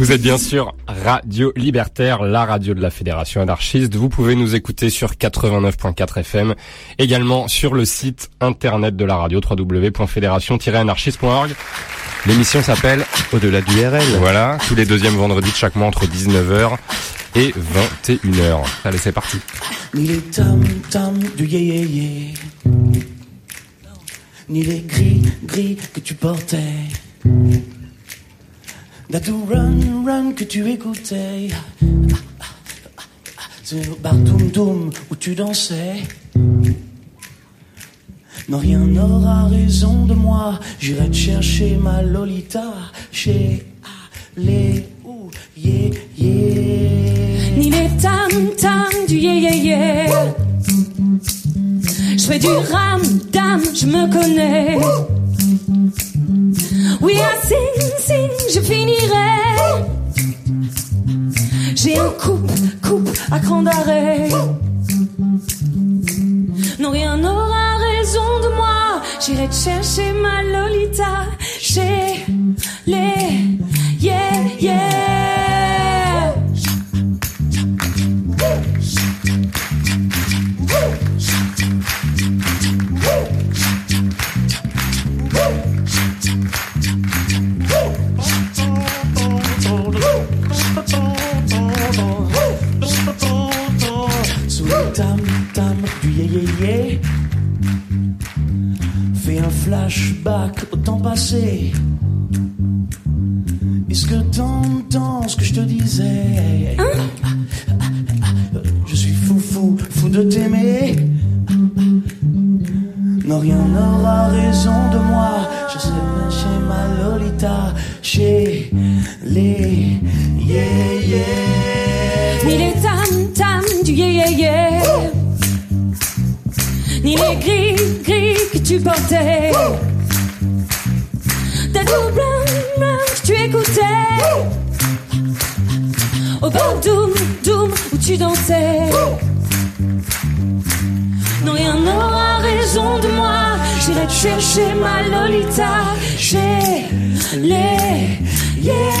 Vous êtes bien sûr Radio Libertaire, la radio de la Fédération anarchiste. Vous pouvez nous écouter sur 89.4 FM, également sur le site internet de la radio www.fédération-anarchiste.org. L'émission s'appelle Au-delà du RL. Voilà, tous les deuxièmes vendredis de chaque mois entre 19h et 21h. Allez, c'est parti. Ni les tam tam du yé yé yé, ni les gris gris que tu portais. Dadou run run que tu écoutais. C'est le bar doum doum où tu dansais. Non, rien n'aura raison de moi. J'irai te chercher ma Lolita chez les ou yé yé. Ni les tam tam du yé yé yé. Je fais du ram dam, je me connais. Oui, à sing sing, je finirai. J'ai un coupe coupe à cran d'arrêt. Non, rien n'aura raison de moi. J'irai te chercher ma Lolita chez les yeah yeah. Flashback au temps passé. Est-ce que t'entends ce que je te disais Je suis fou fou fou de t'aimer. Non rien n'aura raison de moi. Je sais bien chez ma Lolita, chez les yeah yeah. Ni les tam tam du yé yé yé. Ni les gris gris que tu portais. T'as tout blanc blanc que tu écoutais. Au bar doum doum où tu dansais. Non, rien n'aura raison de moi. J'irai te chercher ma Lolita chez les yeah.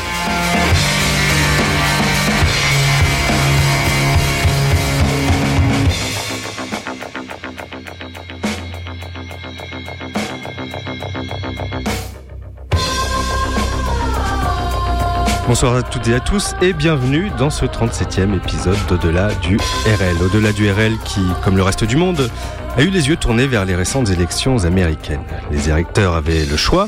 Bonsoir à toutes et à tous et bienvenue dans ce 37e épisode d'Au-delà du RL. Au-delà du RL qui, comme le reste du monde, a eu les yeux tournés vers les récentes élections américaines. Les électeurs avaient le choix,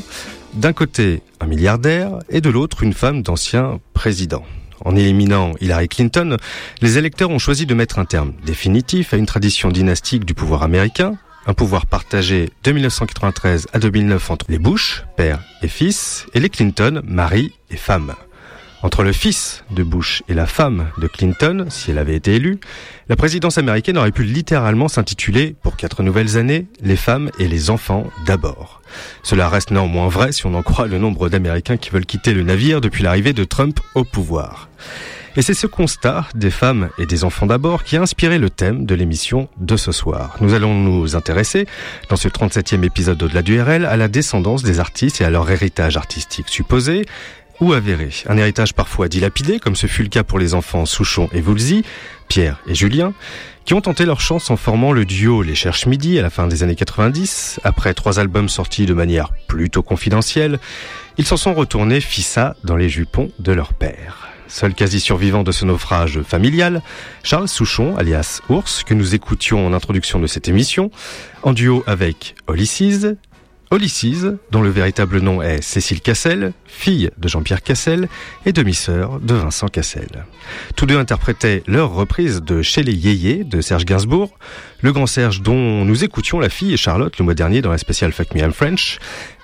d'un côté un milliardaire et de l'autre une femme d'ancien président. En éliminant Hillary Clinton, les électeurs ont choisi de mettre un terme définitif à une tradition dynastique du pouvoir américain, un pouvoir partagé de 1993 à 2009 entre les Bush, père et fils, et les Clinton, mari et femme. Entre le fils de Bush et la femme de Clinton, si elle avait été élue, la présidence américaine aurait pu littéralement s'intituler, pour quatre nouvelles années, Les femmes et les enfants d'abord. Cela reste néanmoins vrai si on en croit le nombre d'Américains qui veulent quitter le navire depuis l'arrivée de Trump au pouvoir. Et c'est ce constat des femmes et des enfants d'abord qui a inspiré le thème de l'émission de ce soir. Nous allons nous intéresser, dans ce 37e épisode au-delà du RL, à la descendance des artistes et à leur héritage artistique supposé, ou avéré. Un héritage parfois dilapidé, comme ce fut le cas pour les enfants Souchon et Voulzy, Pierre et Julien, qui ont tenté leur chance en formant le duo Les Cherches Midi à la fin des années 90. Après trois albums sortis de manière plutôt confidentielle, ils s'en sont retournés fissa dans les jupons de leur père. Seul quasi survivant de ce naufrage familial, Charles Souchon, alias Ours, que nous écoutions en introduction de cette émission, en duo avec Olysses, Olysses, dont le véritable nom est Cécile Cassel, fille de Jean-Pierre Cassel et demi-sœur de Vincent Cassel. Tous deux interprétaient leur reprise de Chez les Yéyés de Serge Gainsbourg, le grand Serge dont nous écoutions la fille et Charlotte le mois dernier dans la spéciale Fuck Me I'm French,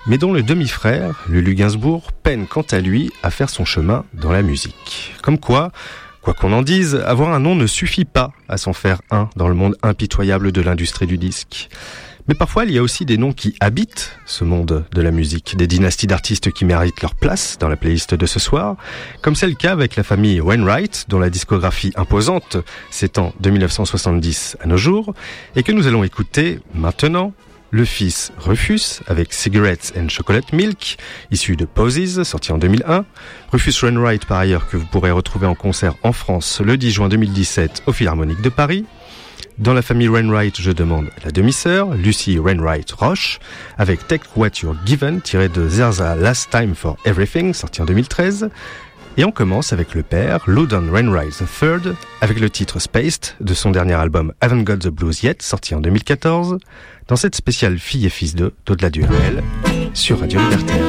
mais dont le demi-frère, Lulu Gainsbourg, peine quant à lui à faire son chemin dans la musique. Comme quoi, Quoi qu'on en dise, avoir un nom ne suffit pas à s'en faire un dans le monde impitoyable de l'industrie du disque. Mais parfois, il y a aussi des noms qui habitent ce monde de la musique, des dynasties d'artistes qui méritent leur place dans la playlist de ce soir, comme c'est le cas avec la famille Wainwright, dont la discographie imposante s'étend de 1970 à nos jours, et que nous allons écouter maintenant, le fils Rufus avec Cigarettes and Chocolate Milk, issu de Poses, sorti en 2001. Rufus Wainwright, par ailleurs, que vous pourrez retrouver en concert en France le 10 juin 2017 au Philharmonique de Paris. Dans la famille Rainwright, je demande la demi-sœur, Lucy Rainwright Roche, avec Take What You're Given, tiré de Zerza Last Time for Everything, sorti en 2013. Et on commence avec le père, Loudon Rainwright III, avec le titre Spaced de son dernier album Haven't Got the Blues Yet, sorti en 2014, dans cette spéciale Fille et Fils de d'au-delà du sur Radio Libertaire.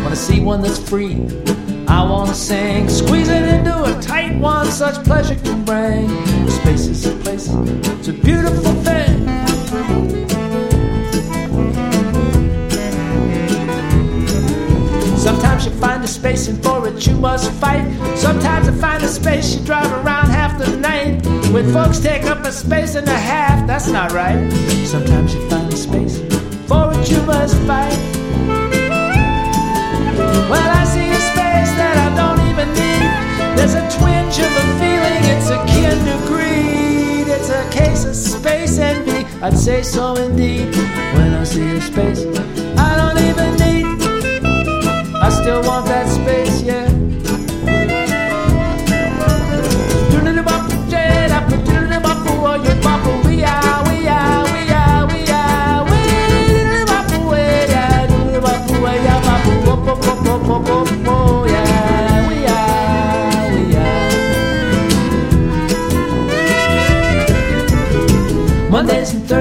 I wanna see one that's free. I wanna sing, squeeze it into a tight one, such pleasure can bring. Space is a place, it's a beautiful thing. Sometimes you find a space and for it you must fight. Sometimes you find a space you drive around half the night. When folks take up a space and a half, that's not right. Sometimes you find a space for it you must fight. Well, I see a space that I don't even need. There's a twinge of a feeling, it's akin to greed. It's a case of space envy, I'd say so indeed. When I see a space I don't even need, I still want that space, yeah.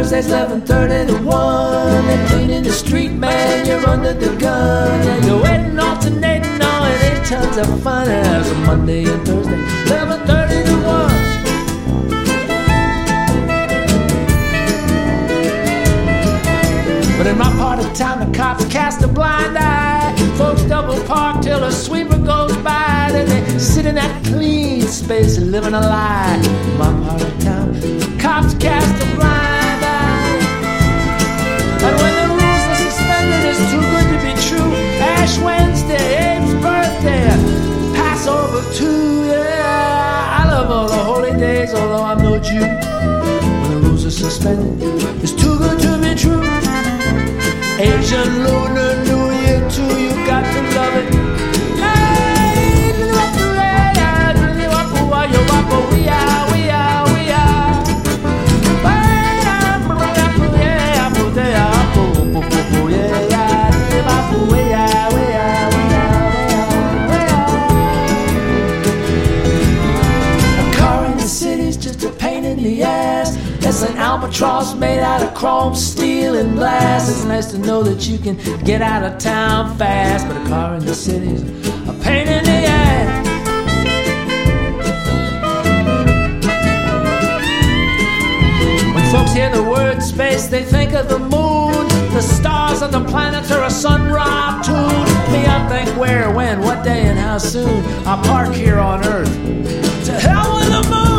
Thursdays, 11:30 to 1. And cleaning the street, man, you're under the gun. And you're waiting, alternating, on it ain't tons of fun. As a Monday and Thursday, 11:30 to 1. But in my part of town, the cops cast a blind eye. Folks double park till a sweeper goes by. Then they sit in that clean space living a lie. In my part of town, the cops cast a Ash Wednesday, Abe's birthday, Passover too. Yeah, I love all the holy days, although I'm no Jew. When the rules are suspended, it's too good to be true. Asian Lunar New Year too, you got to albatross made out of chrome, steel, and glass. It's nice to know that you can get out of town fast, but a car in the city's a pain in the ass. When folks hear the word space, they think of the moon, the stars of the planet, or a sun-robbed tune. Me, I think where, when, what day, and how soon I park here on Earth. To hell with the moon!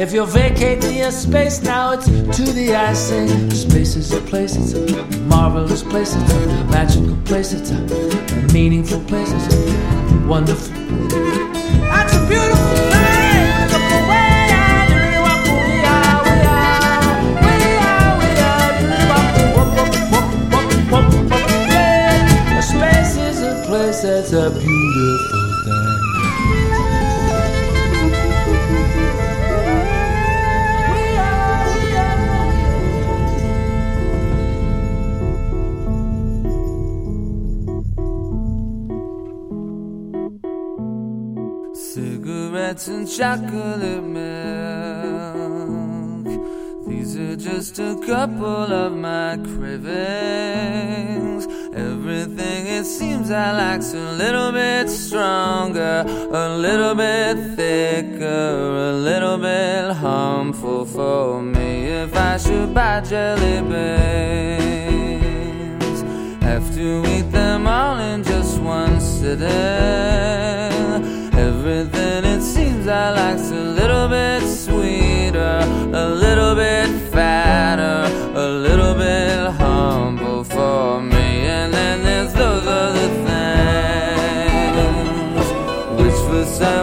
If you're vacating your space now, it's to the icing. Space is a place, it's a marvelous place, it's a magical place, it's a meaningful place, it's a wonderful. That's a beautiful place. Space is a place that's a beautiful chocolate milk. These are just a couple of my cravings. Everything it seems I like so little.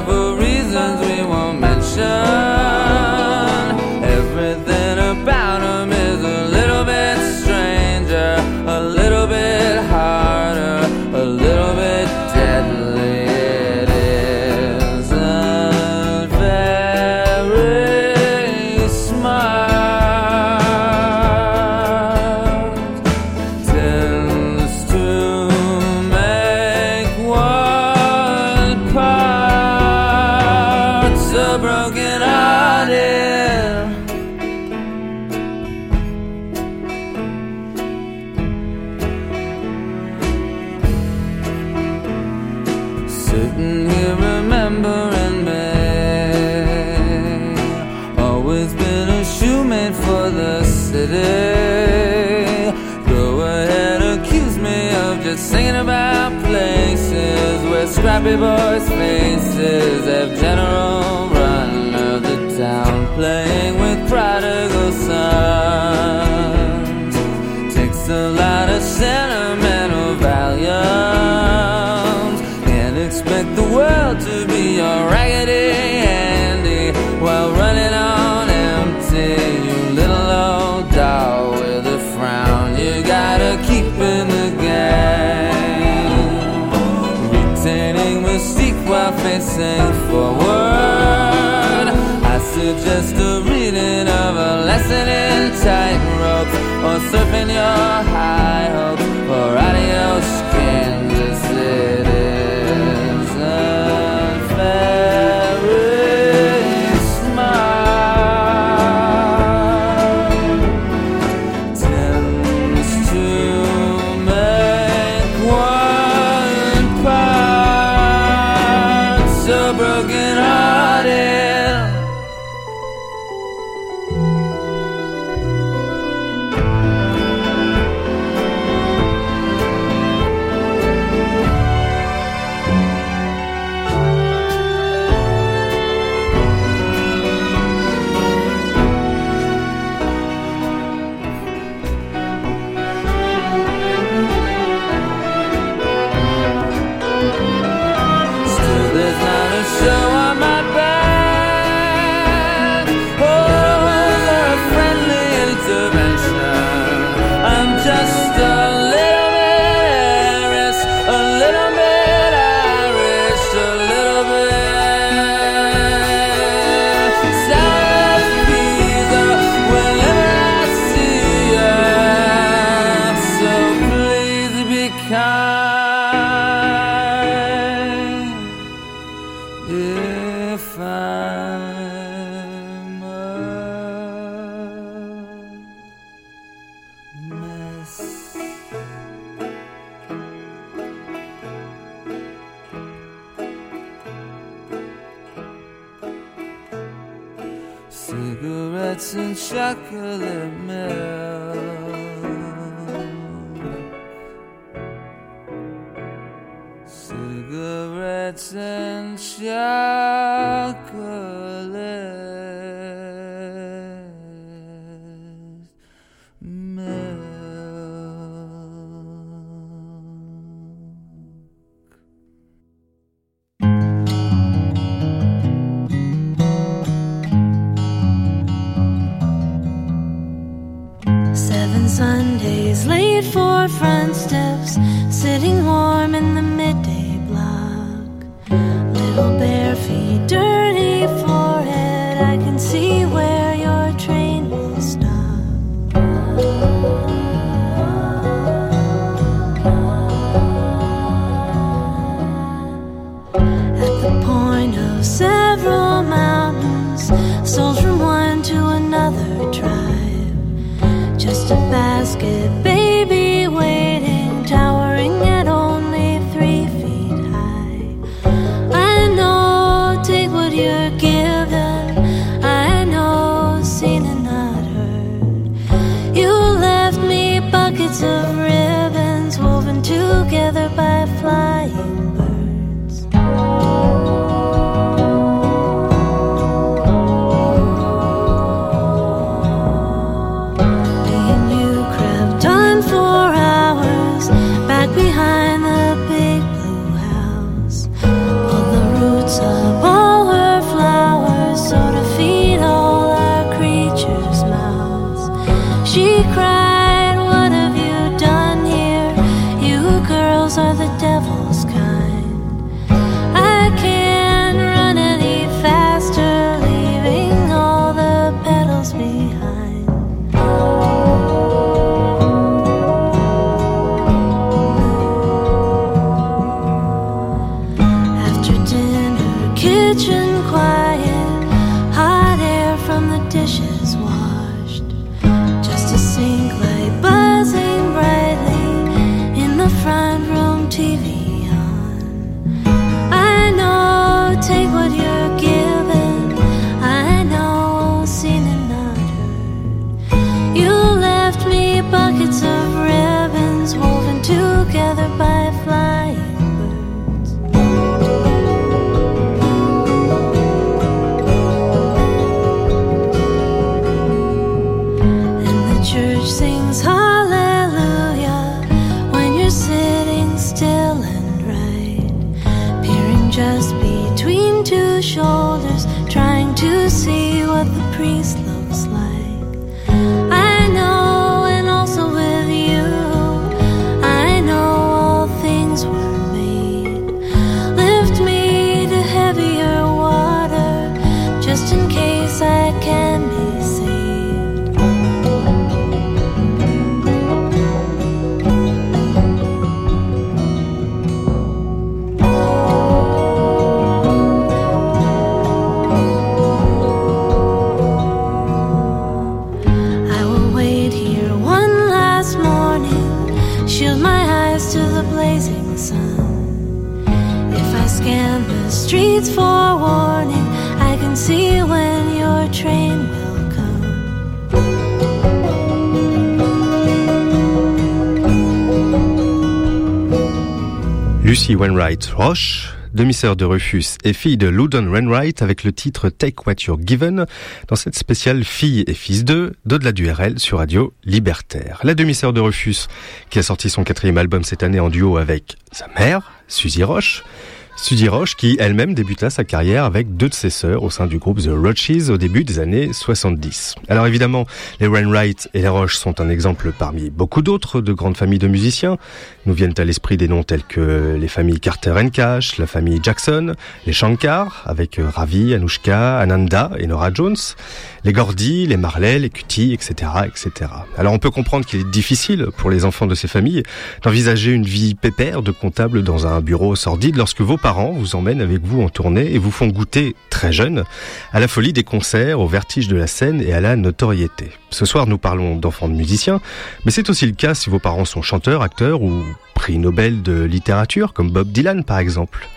for reasons we won't mention. Raggedy Andy while running on empty. You little old doll with a frown, you gotta keep in the game. Retaining mystique while facing forward. I suggest a reading of a lesson in tightrope, or surfing your high hopes for audio. Seven Sundays late for front steps, sitting warm. Roche, demi-sœur de Rufus et fille de Loudon Wainwright avec le titre Take What You're Given dans cette spéciale Fille et Fils 2 d'au-delà du RL sur Radio Libertaire. La demi-sœur de Rufus qui a sorti son quatrième album cette année en duo avec sa mère, Suzy Roche. Suzy Roche qui elle-même débuta sa carrière avec deux de ses sœurs au sein du groupe The Roches au début des années 70. Alors évidemment, les Wainwright et les Roche sont un exemple parmi beaucoup d'autres de grandes familles de musiciens. Nous viennent à l'esprit des noms tels que les familles Carter Cash, la famille Jackson, les Shankar avec Ravi, Anushka, Ananda et Nora Jones, les Gordy, les Marley, les Cutie, etc., etc. Alors on peut comprendre qu'il est difficile pour les enfants de ces familles d'envisager une vie pépère de comptable dans un bureau sordide lorsque vos parents vous emmènent avec vous en tournée et vous font goûter, très jeune, à la folie des concerts, au vertige de la scène et à la notoriété. Ce soir, nous parlons d'enfants de musiciens, mais c'est aussi le cas si vos parents sont chanteurs, acteurs ou prix Nobel de littérature, comme Bob Dylan par exemple.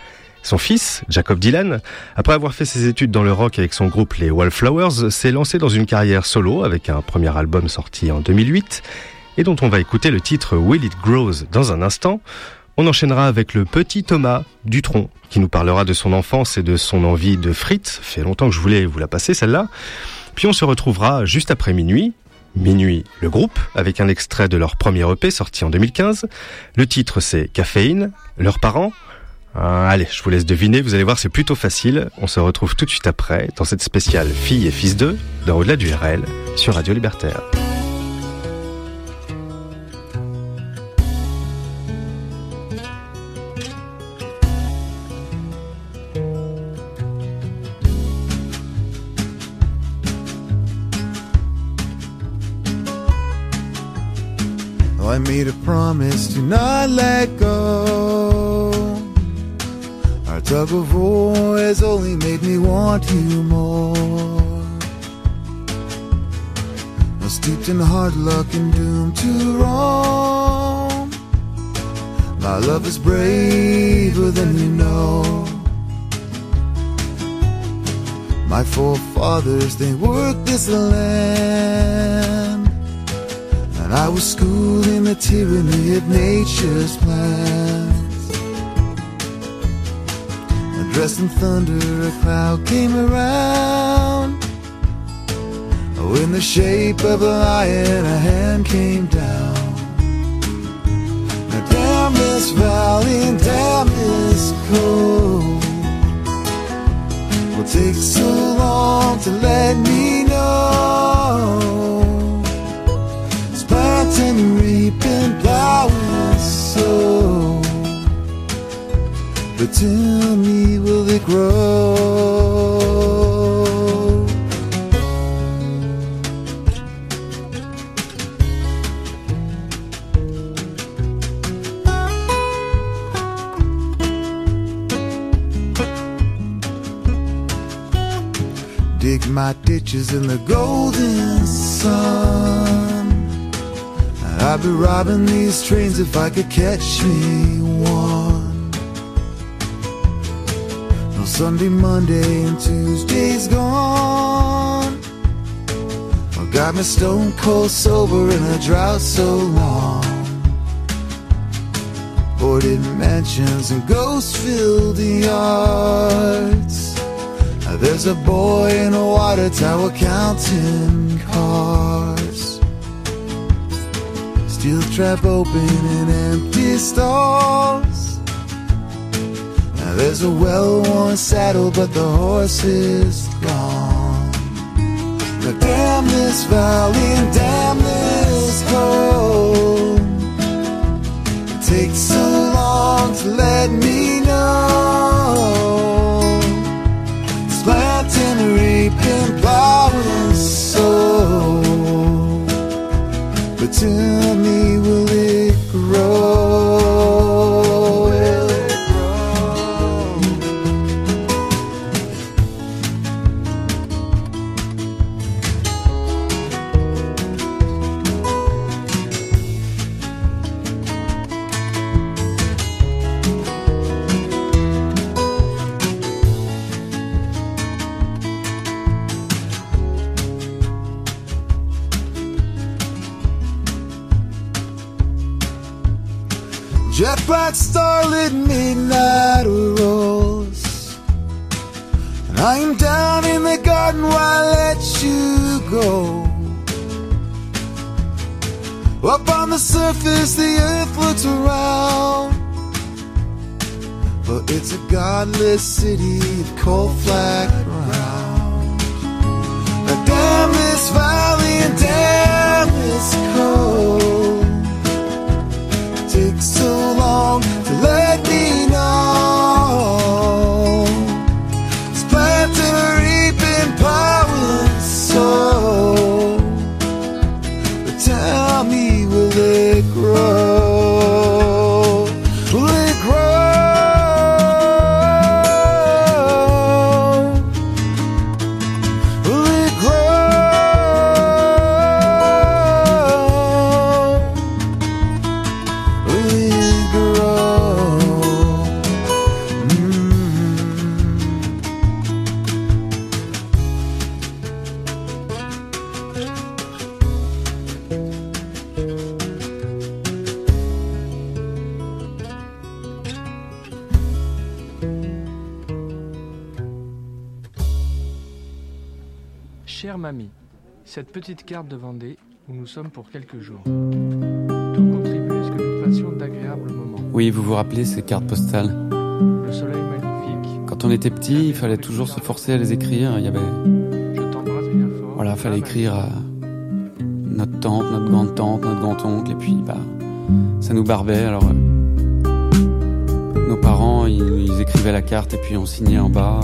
Son fils, Jacob Dylan, après avoir fait ses études dans le rock avec son groupe les Wallflowers, s'est lancé dans une carrière solo avec un premier album sorti en 2008 et dont on va écouter le titre Will It Grows dans un instant. On enchaînera avec le petit Thomas Dutronc, qui nous parlera de son enfance et de son envie de frites. Fait longtemps que je voulais vous la passer, celle-là. Puis on se retrouvera juste après minuit. Minuit, le groupe, avec un extrait de leur premier EP sorti en 2015. Le titre c'est Caféine. Leurs parents ah, allez, je vous laisse deviner, vous allez voir, c'est plutôt facile. On se retrouve tout de suite après dans cette spéciale Filles et Fils 2 dans Au-delà du RL sur Radio Libertaire. Our tug of war has only made me want you more. I'm steeped in hard luck and doomed to roam. My love is braver than you know. My forefathers, they worked this land. And I was schooled in the tyranny of nature's plans. Dressed in thunder, a cloud came around. Oh, in the shape of a lion, a hand came down. Now, damn this valley and damn this cold will take so long to let me know. It's planting, reaping, plowing, sow. But tell me, will it grow? dig my ditches in the golden sun. I'd be robbing these trains if I could catch me one. Sunday, Monday, and Tuesday's gone. Oh, got me stone cold sober in a drought so long. Boarded mansions and ghost filled yards. There's a boy in a water tower counting cars. Steel trap open in empty stalls. There's a well-worn saddle, but the horse is gone. But damn this valley and damn this cold. It takes so long to let me know petite carte de Vendée où nous sommes pour quelques jours. Tout contribue à ce que nous passions d'agréables moments. Oui, vous vous rappelez ces cartes postales Le soleil magnifique. Quand on était petit, il fallait toujours se forcer à les écrire. Il y avait, Je t'embrasse bien fort. voilà, fallait Maman. écrire à notre tante, notre grande tante, notre grand oncle, et puis bah, ça nous barbait. Alors, euh, nos parents, ils, ils écrivaient la carte et puis on signait en bas.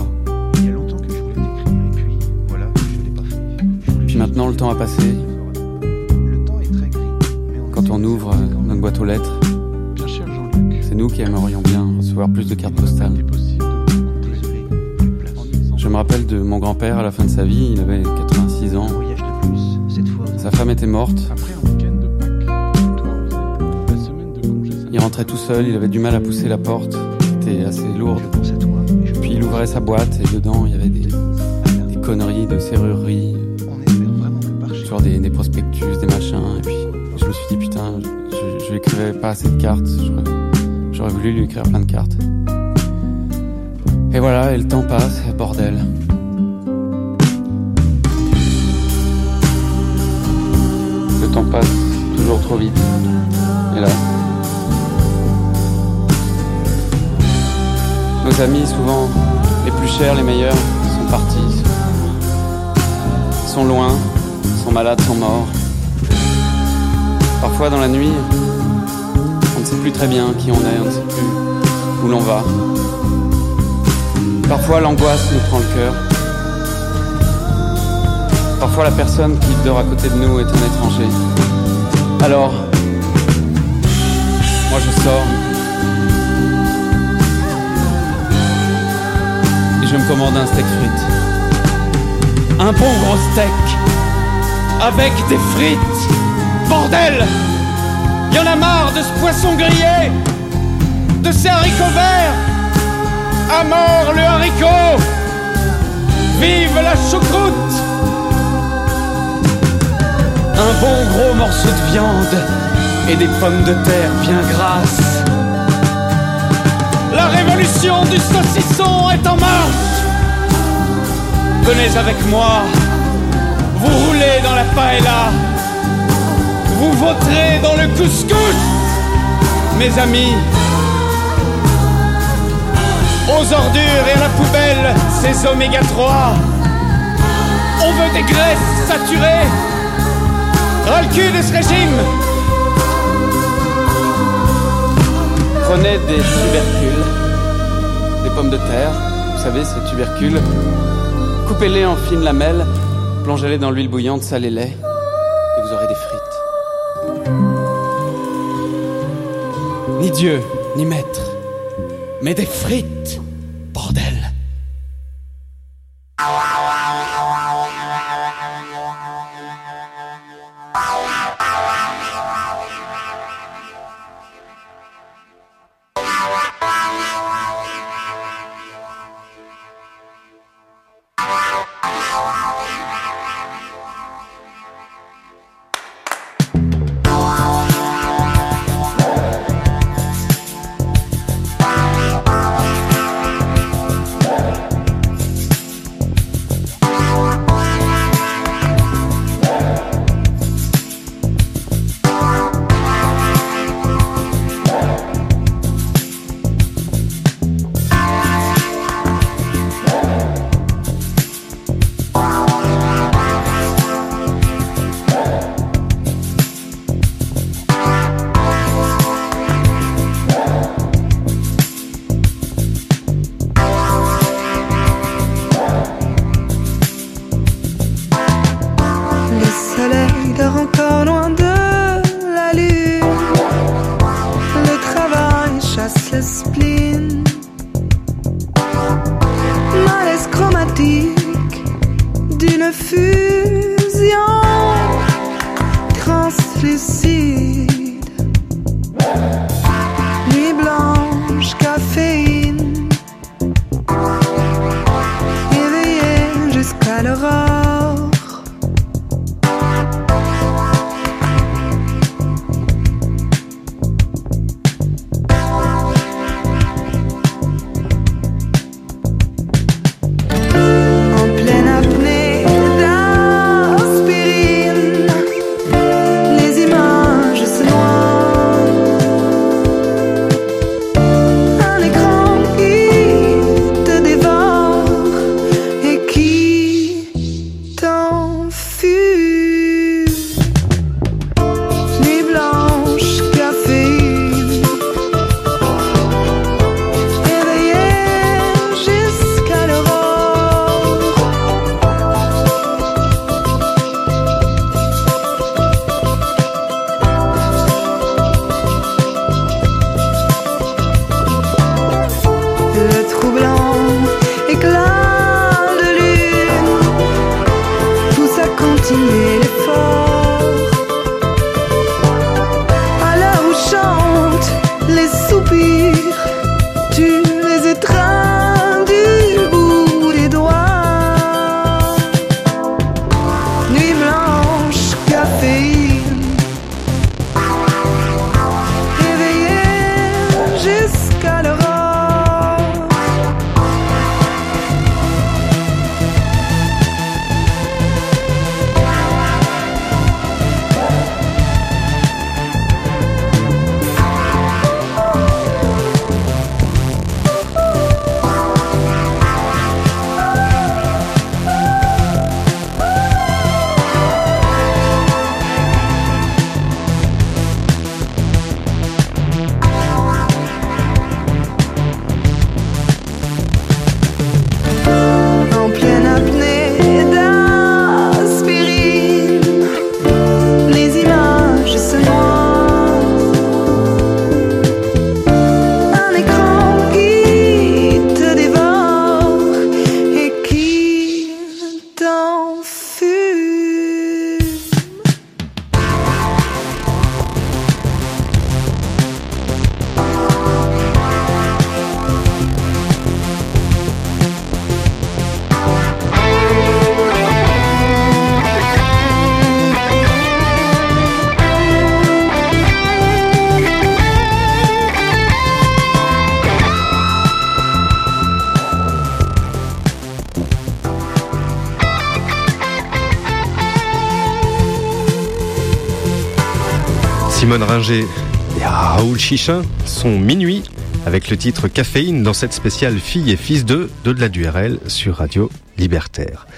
Maintenant, le temps a passé. Le temps est très gris. mais on Quand quand on ouvre notre boîte aux lettres, c'est nous qui aimerions bien recevoir plus de cartes postales. Je me rappelle de mon grand-père à la fin de sa vie, il avait 86 ans. Sa femme était morte, il rentrait tout seul, il avait du mal à pousser la porte, qui était assez lourde. Puis il ouvrait sa boîte et dedans il y avait des, des conneries de serrurerie, des, prospectus, des machins. Et puis je me suis dit putain, je, je lui écrivais pas assez de cartes. J'aurais voulu lui écrire plein de cartes. Et voilà, et le temps passe, bordel. Le temps passe toujours trop vite. Et là Nos amis, souvent les plus chers, les meilleurs, sont partis. Sont loin, malades, sont morts. Parfois dans la nuit, on ne sait plus très bien qui on est, on ne sait plus où l'on va. Parfois l'angoisse nous prend le cœur. Parfois la personne qui dort à côté de nous est un étranger. Alors, moi je sors. Et je me commande un steak frites. Un bon gros steak. Avec des frites. Bordel Y en a marre de ce poisson grillé De ces haricots verts. À mort le haricot. Vive la choucroute. Un bon gros morceau de viande et des pommes de terre bien grasses. La révolution du saucisson est en marche. Venez avec moi, vous roulez dans la paella, vous voterez dans le couscous, mes amis. Aux ordures et à la poubelle, ces oméga 3. On veut des graisses saturées. Ras le cul de ce régime. Prenez des tubercules, des pommes de terre, vous savez, ces tubercules. Coupez-les en fines lamelles, plongez-les dans l'huile bouillante, salez-les, et vous aurez des frites. Ni Dieu, ni maître, mais des frites, Ringer et Raoul Chichin sont minuit avec le titre Caféine dans cette spéciale Fille et Fils de de-delà du RL sur Radio Libertaire.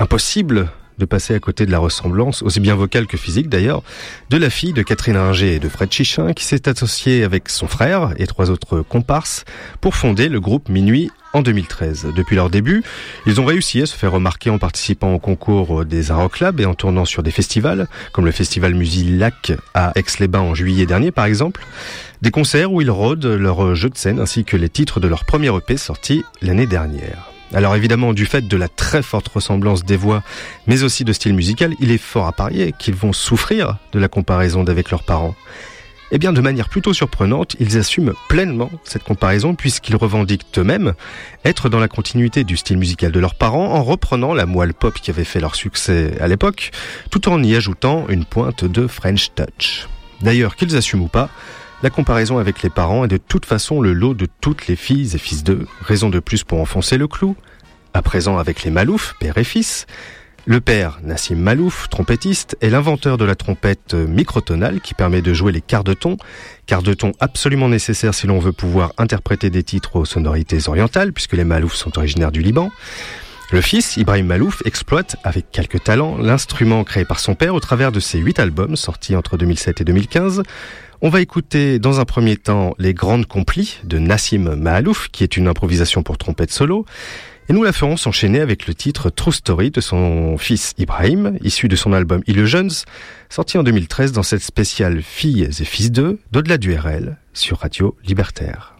Impossible de passer à côté de la ressemblance, aussi bien vocale que physique d'ailleurs, de la fille de Catherine Ringer et de Fred Chichin qui s'est associée avec son frère et trois autres comparses pour fonder le groupe Minuit en 2013. Depuis leur début, ils ont réussi à se faire remarquer en participant au concours des Aroc Lab et en tournant sur des festivals, comme le festival Musilac à Aix-les-Bains en juillet dernier par exemple. Des concerts où ils rôdent leur jeu de scène ainsi que les titres de leur premier EP sorti l'année dernière. Alors évidemment, du fait de la très forte ressemblance des voix, mais aussi de style musical, il est fort à parier qu'ils vont souffrir de la comparaison d'avec leurs parents. Eh bien, de manière plutôt surprenante, ils assument pleinement cette comparaison puisqu'ils revendiquent eux-mêmes être dans la continuité du style musical de leurs parents en reprenant la moelle pop qui avait fait leur succès à l'époque, tout en y ajoutant une pointe de French touch. D'ailleurs, qu'ils assument ou pas, la comparaison avec les parents est de toute façon le lot de toutes les filles et fils d'eux, raison de plus pour enfoncer le clou. À présent avec les Malouf, père et fils. Le père, Nassim Malouf, trompettiste, est l'inventeur de la trompette microtonale qui permet de jouer les quarts de ton, quarts de ton absolument nécessaires si l'on veut pouvoir interpréter des titres aux sonorités orientales, puisque les Malouf sont originaires du Liban. Le fils, Ibrahim Malouf, exploite avec quelques talents l'instrument créé par son père au travers de ses huit albums sortis entre 2007 et 2015. On va écouter dans un premier temps les grandes complis de Nassim Mahalouf, qui est une improvisation pour trompette solo. Et nous la ferons s'enchaîner avec le titre True Story de son fils Ibrahim, issu de son album Il Jeunes, sorti en 2013 dans cette spéciale Filles et Fils d'eux, d'au-delà du RL, sur Radio Libertaire.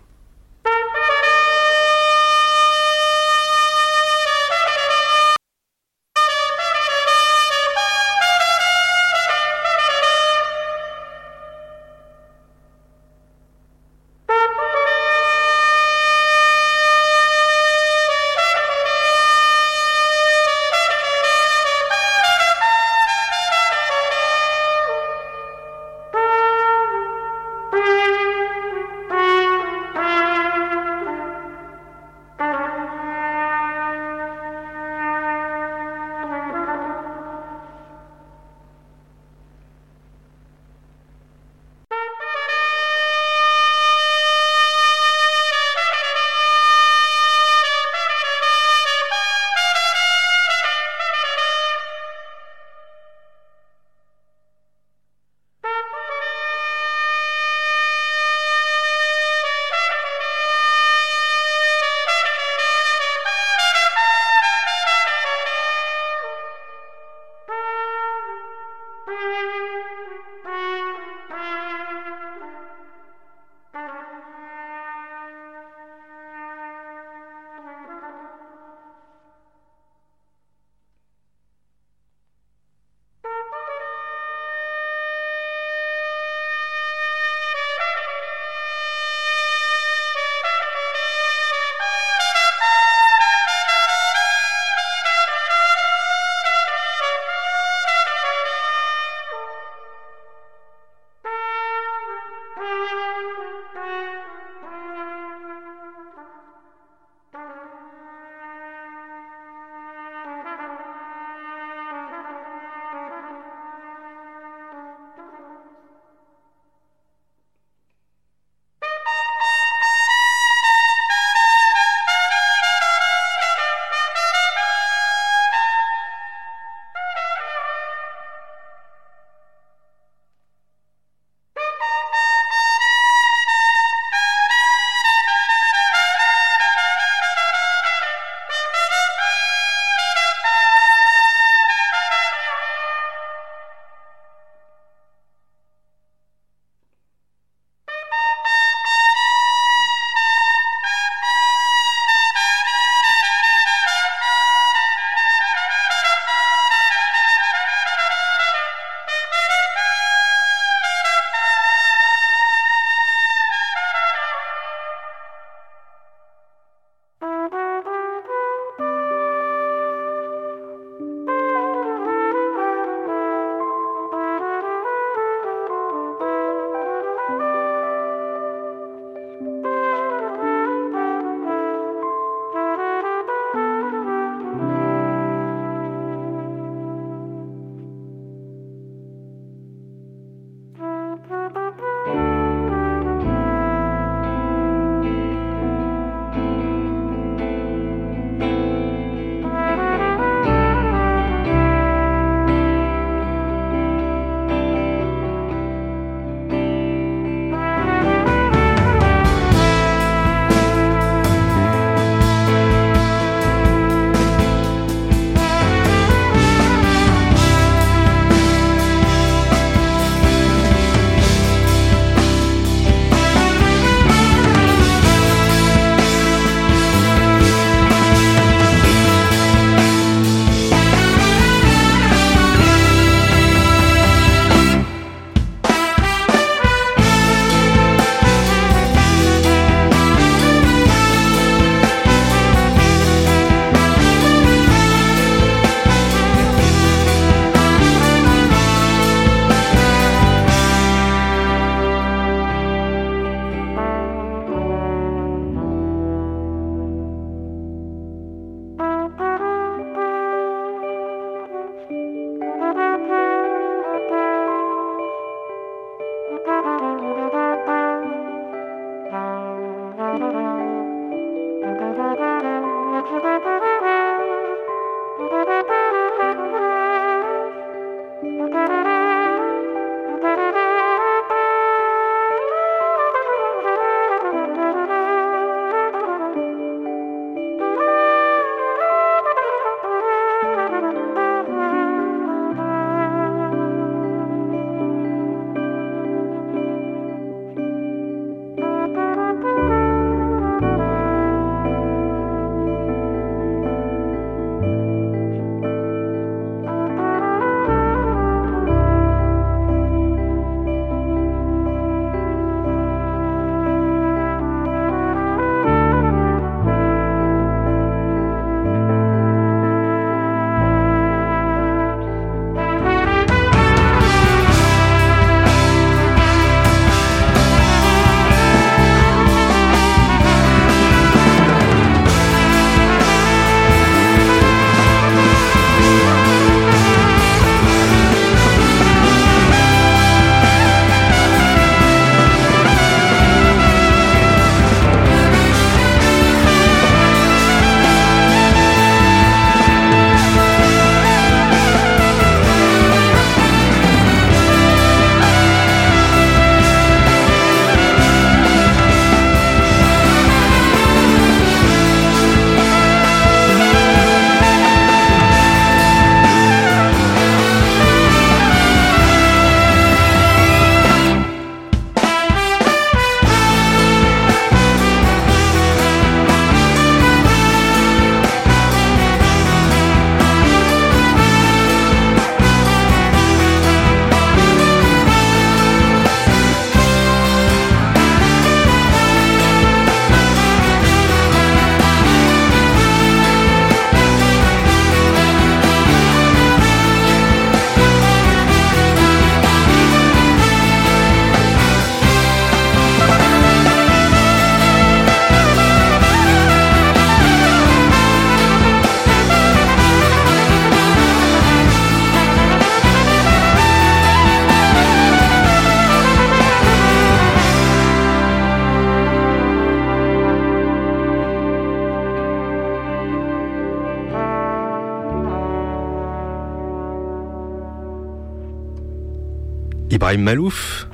Malouf.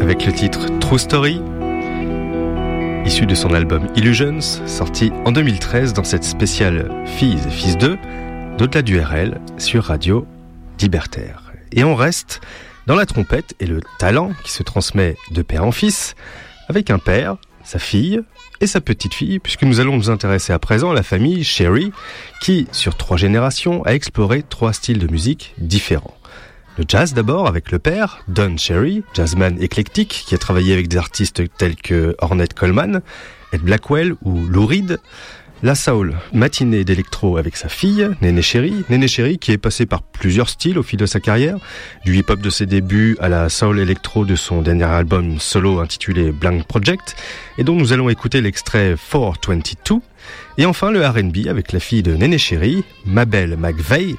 Avec le titre True Story, issu de son album Illusions, sorti en 2013 dans cette spéciale Filles et Fils 2, d'au-delà du RL, sur Radio Libertaire. Et on reste dans la trompette et le talent qui se transmet de père en fils, avec un père, sa fille et sa petite fille, puisque nous allons nous intéresser à présent à la famille Sherry, qui, sur trois générations, a exploré trois styles de musique différents. Le jazz d'abord avec le père, Don Sherry, jazzman éclectique qui a travaillé avec des artistes tels que Ornette Coleman, Ed Blackwell ou Lou Reed. La soul, matinée d'électro avec sa fille, Néné Chéri. Néné Chéri qui est passé par plusieurs styles au fil de sa carrière, du hip-hop de ses débuts à la soul électro de son dernier album solo intitulé Blank Project, et dont nous allons écouter l'extrait 422. Et enfin le R&B avec la fille de Néné Chéri, Mabel McVeigh,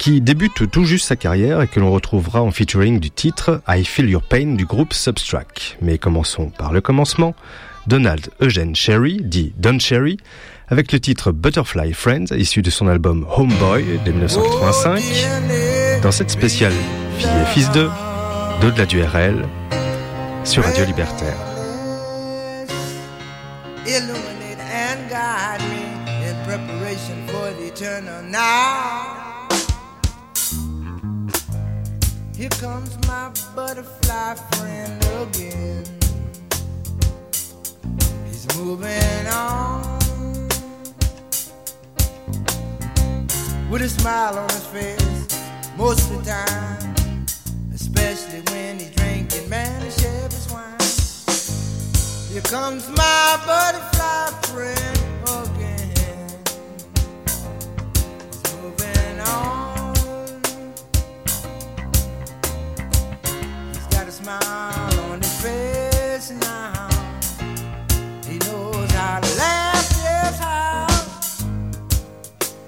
qui débute tout juste sa carrière et que l'on retrouvera en featuring du titre I Feel Your Pain du groupe Substract. Mais commençons par le commencement. Donald Eugene Sherry, dit Don Sherry, avec le titre Butterfly Friends, issu de son album Homeboy de 1985, dans cette spéciale Fille et Fils 2, d'au-delà du RL, sur Radio Libertaire. Here comes my butterfly friend again. He's moving on with a smile on his face most of the time, especially when he's drinking Manischewitz wine. Here comes my butterfly friend again. He's moving on. He's got a smile on his face now. He knows how to laugh,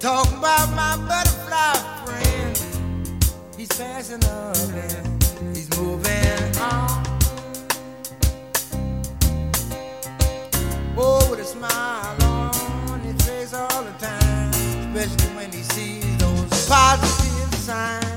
Talking about my butterfly friend. He's passing up and he's moving on. Oh, with a smile on his face all the time, especially when he sees those positive signs.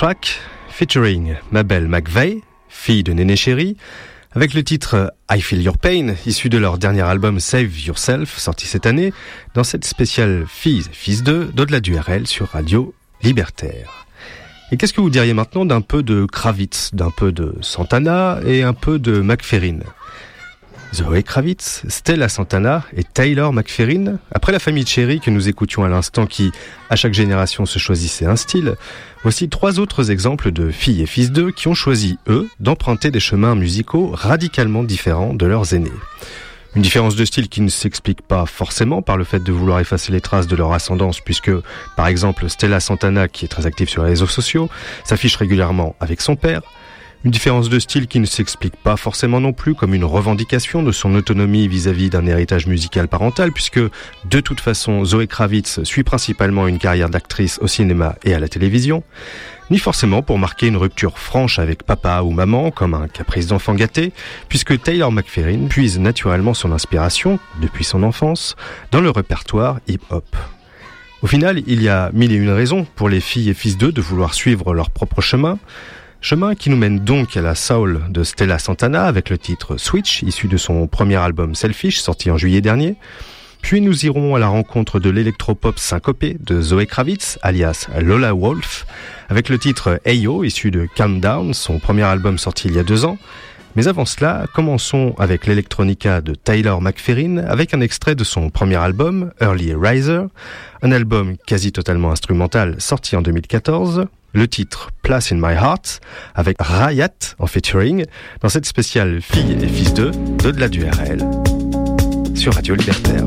Substract, featuring Mabel McVeigh, fille de Néné Chéri, avec le titre I Feel Your Pain, issu de leur dernier album Save Yourself, sorti cette année, dans cette spéciale Filles et Fils 2 d'au-delà du RL sur Radio Libertaire. Et qu'est-ce que vous diriez maintenant d'un peu de Kravitz, d'un peu de Santana et un peu de McFerrin Zoé Kravitz, Stella Santana et Taylor McFerrin, après la famille Cherry que nous écoutions à l'instant qui, à chaque génération, se choisissait un style, voici trois autres exemples de filles et fils d'eux qui ont choisi, eux, d'emprunter des chemins musicaux radicalement différents de leurs aînés. Une différence de style qui ne s'explique pas forcément par le fait de vouloir effacer les traces de leur ascendance, puisque, par exemple, Stella Santana, qui est très active sur les réseaux sociaux, s'affiche régulièrement avec son père, une différence de style qui ne s'explique pas forcément non plus comme une revendication de son autonomie vis-à-vis d'un héritage musical parental, puisque de toute façon Zoé Kravitz suit principalement une carrière d'actrice au cinéma et à la télévision, ni forcément pour marquer une rupture franche avec papa ou maman, comme un caprice d'enfant gâté, puisque Taylor McFerrin puise naturellement son inspiration, depuis son enfance, dans le répertoire hip-hop. Au final, il y a mille et une raisons pour les filles et fils d'eux de vouloir suivre leur propre chemin, Chemin qui nous mène donc à la soul de Stella Santana avec le titre Switch, issu de son premier album Selfish, sorti en juillet dernier. Puis nous irons à la rencontre de l'électropop syncopé de Zoé Kravitz, alias Lola Wolf, avec le titre Ayo, issu de Calm Down, son premier album sorti il y a deux ans. Mais avant cela, commençons avec l'électronica de Taylor McFerrin, avec un extrait de son premier album, Early Riser, un album quasi totalement instrumental sorti en 2014, le titre Place in My Heart avec Rayat en featuring dans cette spéciale Fille et Fils 2 d'au-delà du RL sur Radio Libertaire.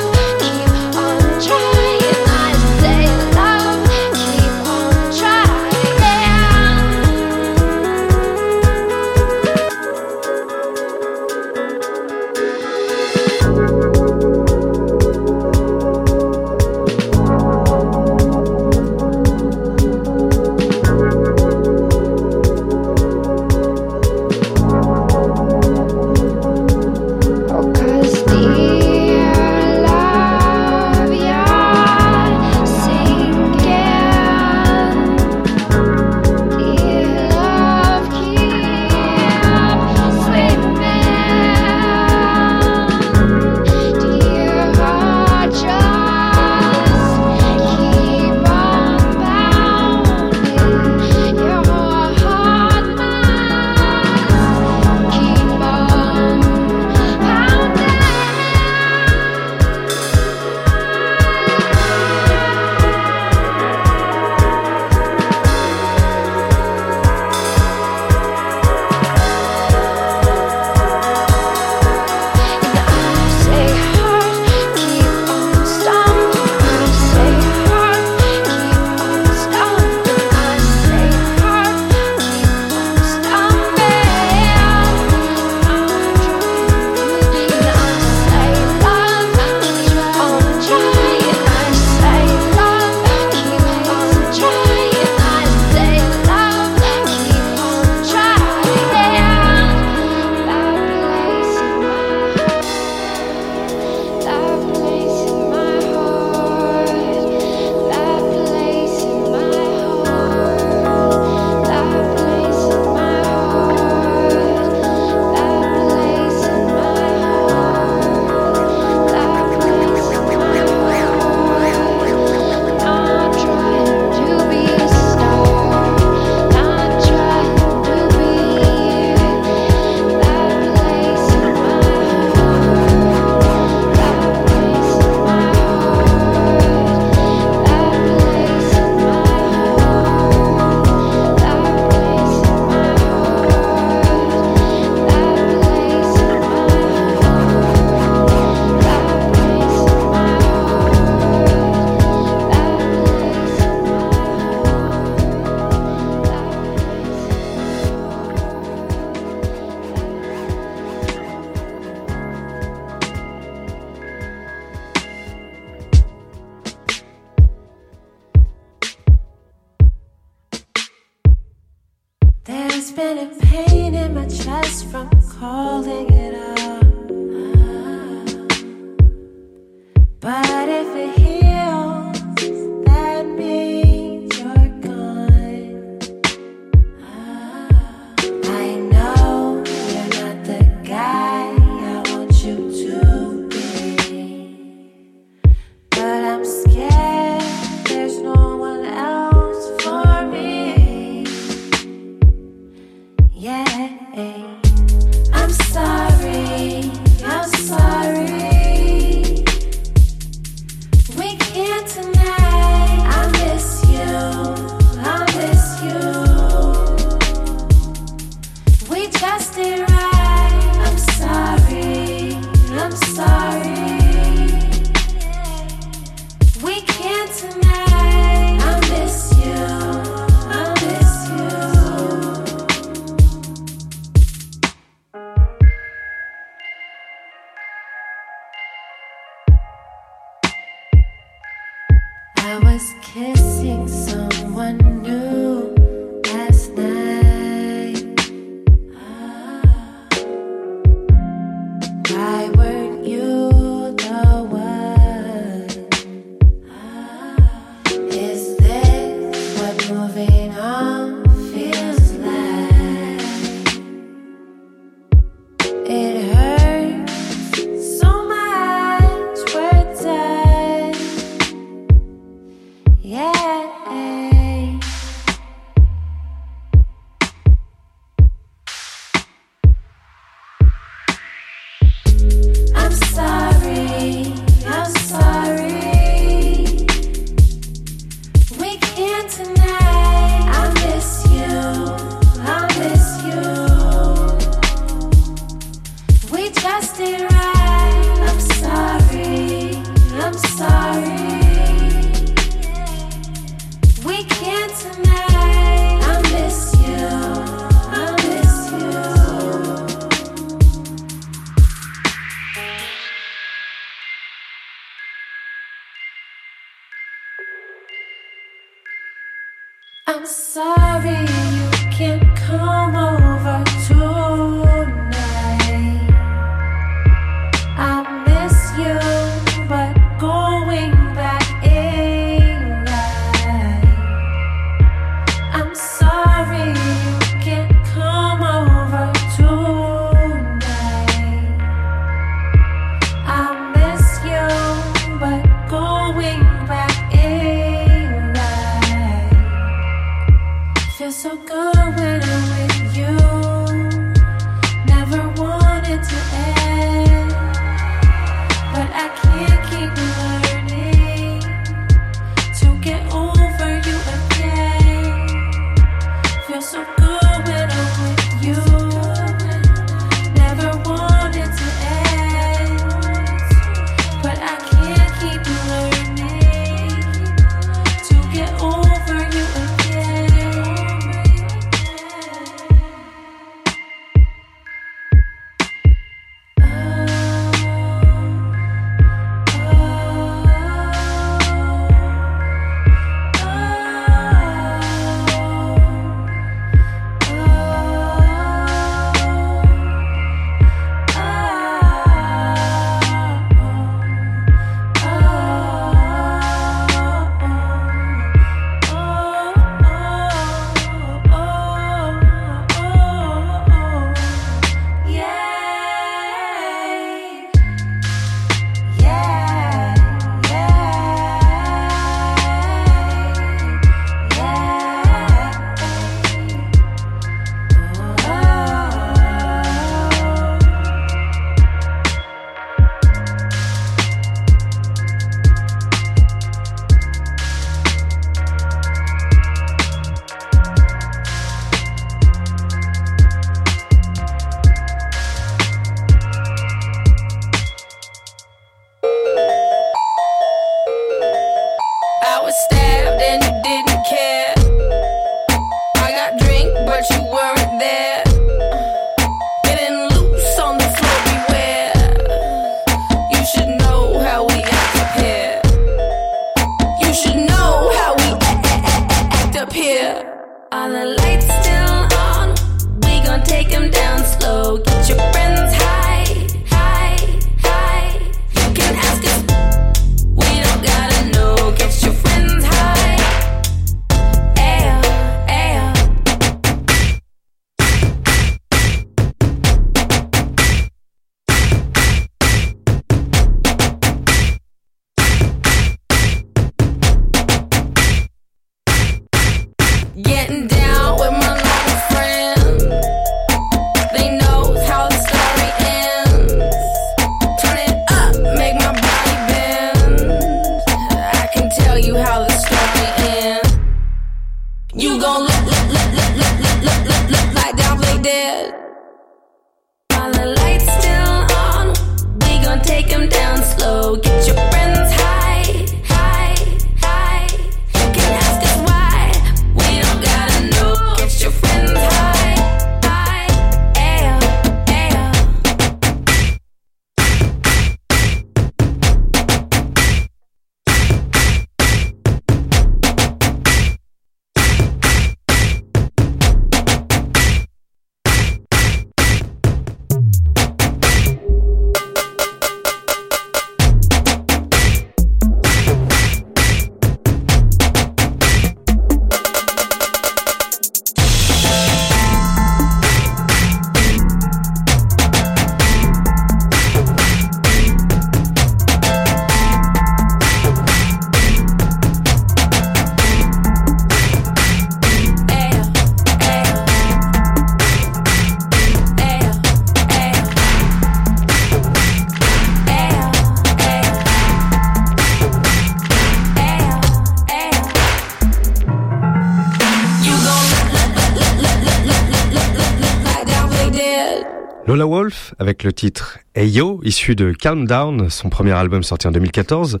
Le titre Hey Yo, issu de Calm Down, son premier album sorti en 2014.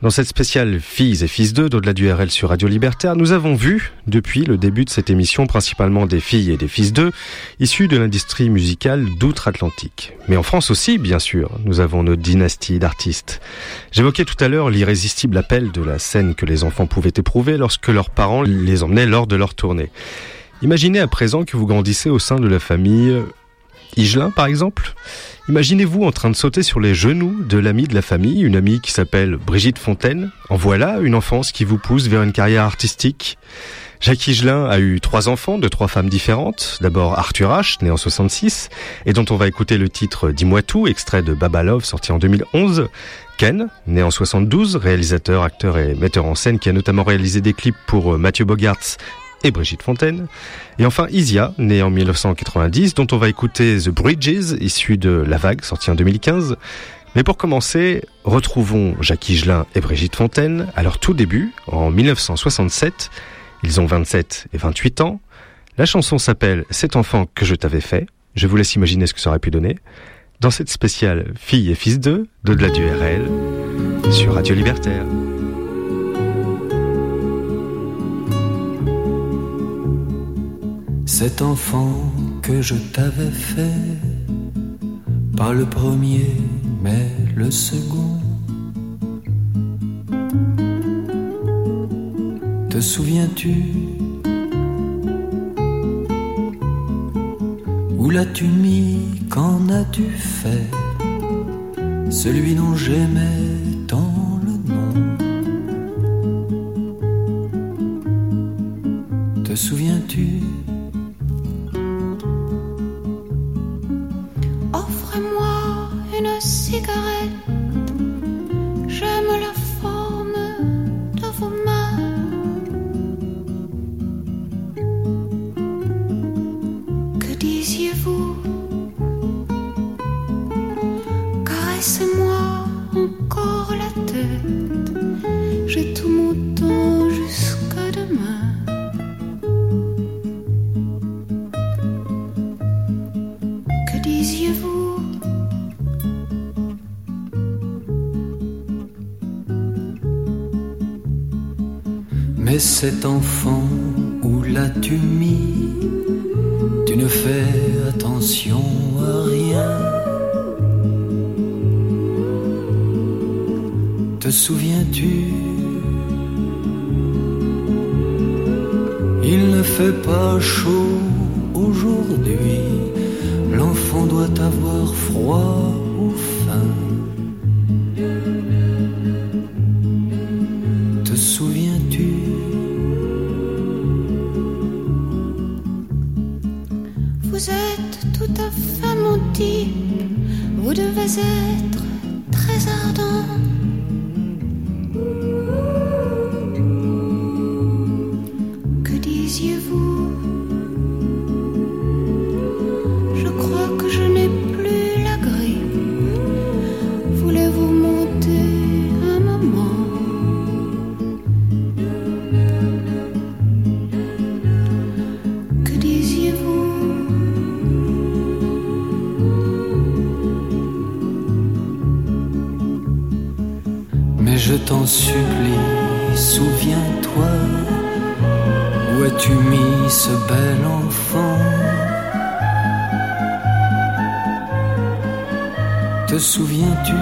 Dans cette spéciale Filles et Fils 2 d'au-delà du RL sur Radio Libertaire, nous avons vu, depuis le début de cette émission, principalement des filles et des fils 2, issus de l'industrie musicale d'outre-Atlantique. Mais en France aussi, bien sûr, nous avons nos dynasties d'artistes. J'évoquais tout à l'heure l'irrésistible appel de la scène que les enfants pouvaient éprouver lorsque leurs parents les emmenaient lors de leur tournée. Imaginez à présent que vous grandissez au sein de la famille Higelin, par exemple Imaginez-vous en train de sauter sur les genoux de l'amie de la famille, une amie qui s'appelle Brigitte Fontaine. En voilà une enfance qui vous pousse vers une carrière artistique. Jacques Higelin a eu trois enfants de trois femmes différentes. D'abord Arthur H, né en 66, et dont on va écouter le titre Dis-moi tout, extrait de Baba Love, sorti en 2011. Ken, né en 72, réalisateur, acteur et metteur en scène qui a notamment réalisé des clips pour euh, Mathieu Bogarts et Brigitte Fontaine. Et enfin Isia, née en 1990, dont on va écouter The Bridges, issu de La Vague, sorti en 2015. Mais pour commencer, retrouvons Jacques Higelin et Brigitte Fontaine à leur tout début, en 1967. Ils ont 27 et 28 ans. La chanson s'appelle Cet enfant que je t'avais fait. Je vous laisse imaginer ce que ça aurait pu donner. Dans cette spéciale Fille et Fils 2, d'au-delà du RL, sur Radio Libertaire. Cet enfant que je t'avais fait, pas le premier, mais le second. Te souviens-tu? Où l'as-tu mis? Qu'en as-tu fait? Celui dont j'aimais tant le nom. Te souviens-tu? Une cigarette. J'aime la forme de vos mains. Que disiez-vous? Caressez-moi encore la tête. J'ai tout cet enfant, où l'as-tu mis? Tu ne fais attention à rien. Te souviens-tu? Il ne fait pas chaud aujourd'hui. L'enfant doit avoir froid enfant. Te souviens-tu?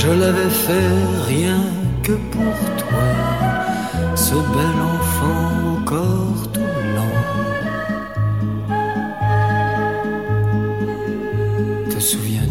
Je l'avais fait rien que pour toi, ce bel enfant au corps tout blanc. Te souviens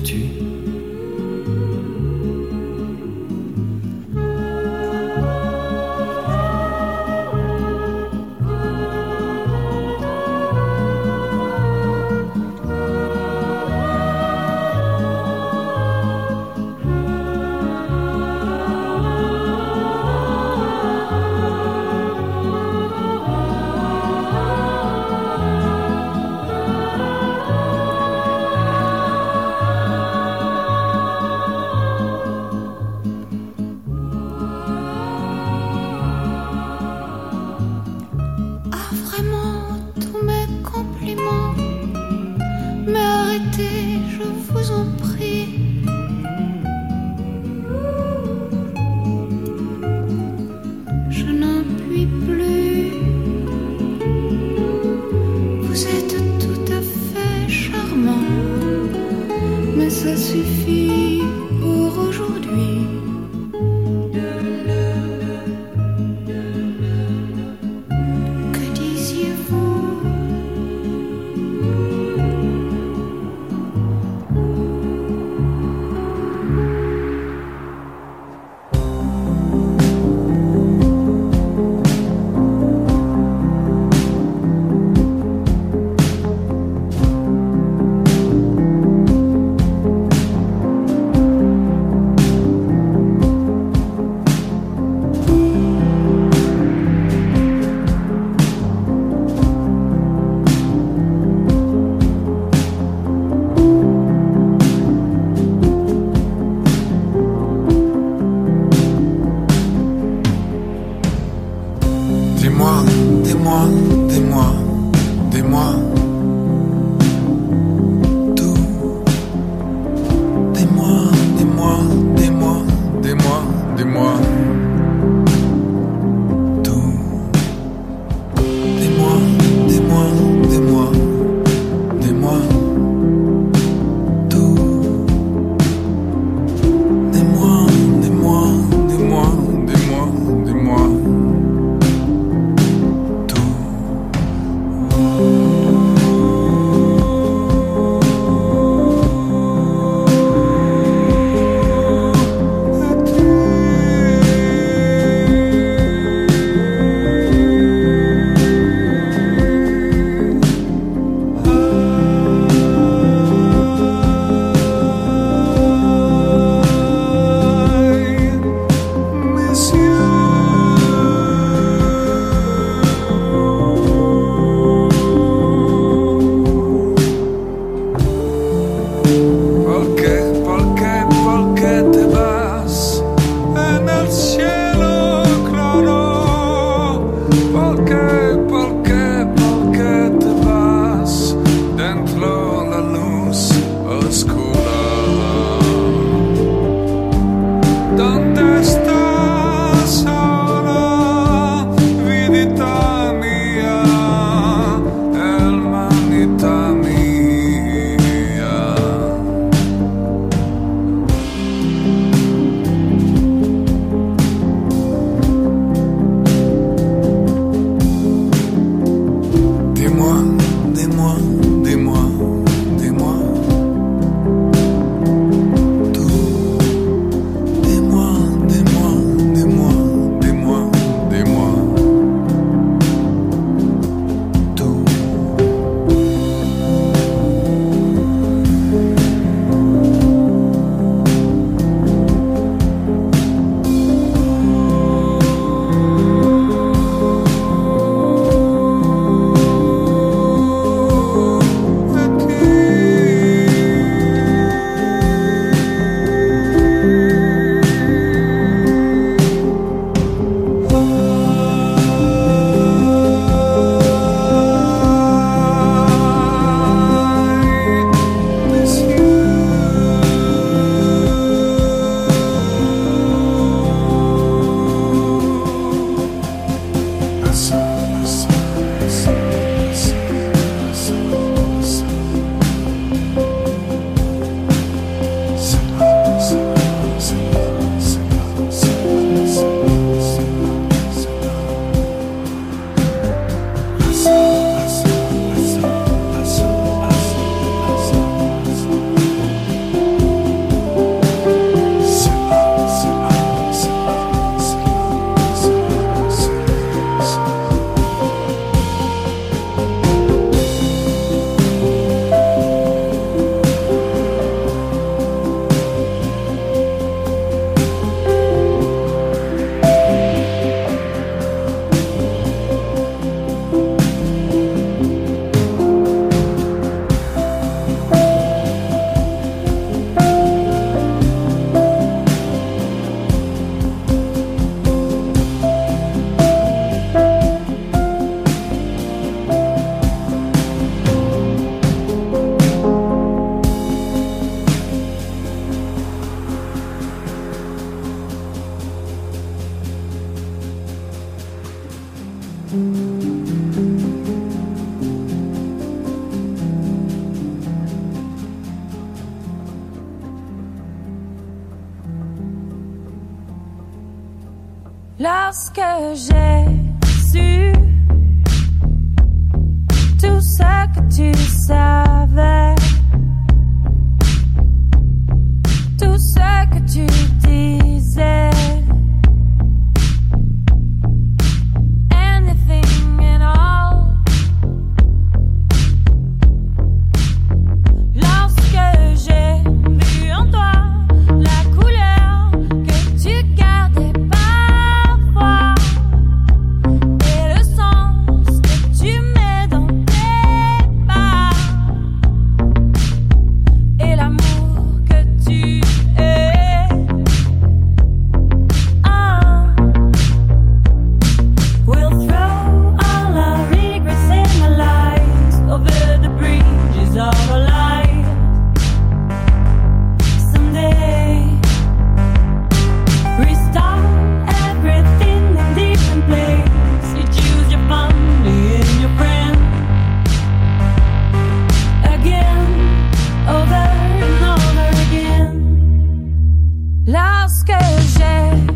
Lorsque j'ai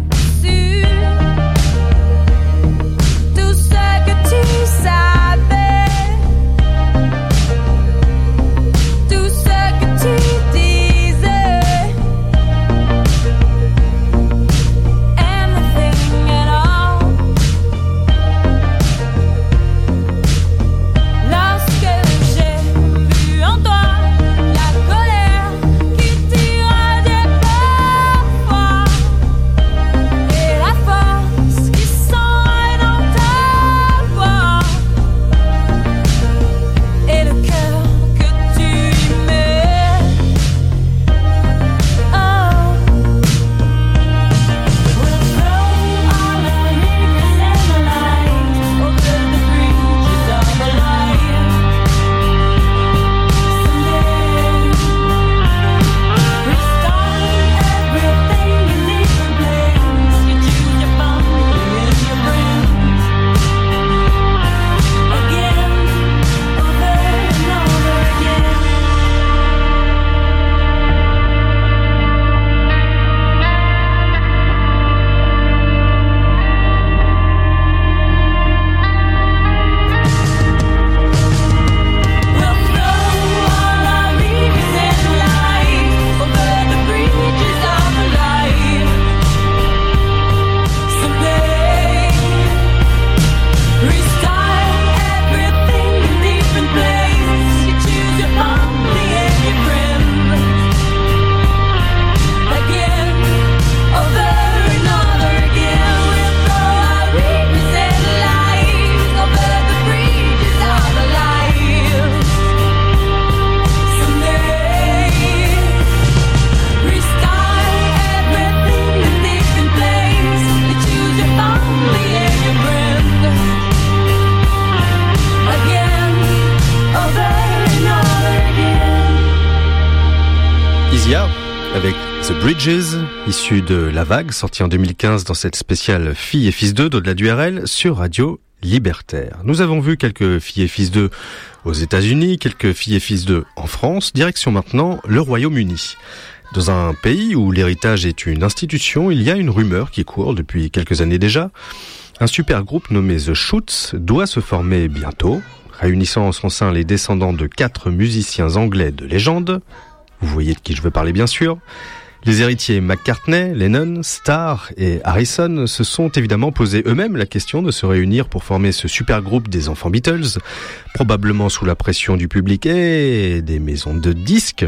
La Vague, sorti en 2015 dans cette spéciale Filles et Fils 2 d'au-delà du RL sur Radio Libertaire. Nous avons vu quelques Filles et Fils 2 aux États-Unis, quelques Filles et Fils 2 en France, direction maintenant le Royaume-Uni. Dans un pays où l'héritage est une institution, il y a une rumeur qui court depuis quelques années déjà. Un super groupe nommé The Shoots doit se former bientôt, réunissant en son sein les descendants de quatre musiciens anglais de légende. Vous voyez de qui je veux parler bien sûr. Les héritiers McCartney, Lennon, Starr et Harrison se sont évidemment posé eux-mêmes la question de se réunir pour former ce super groupe des enfants Beatles, probablement sous la pression du public et des maisons de disques.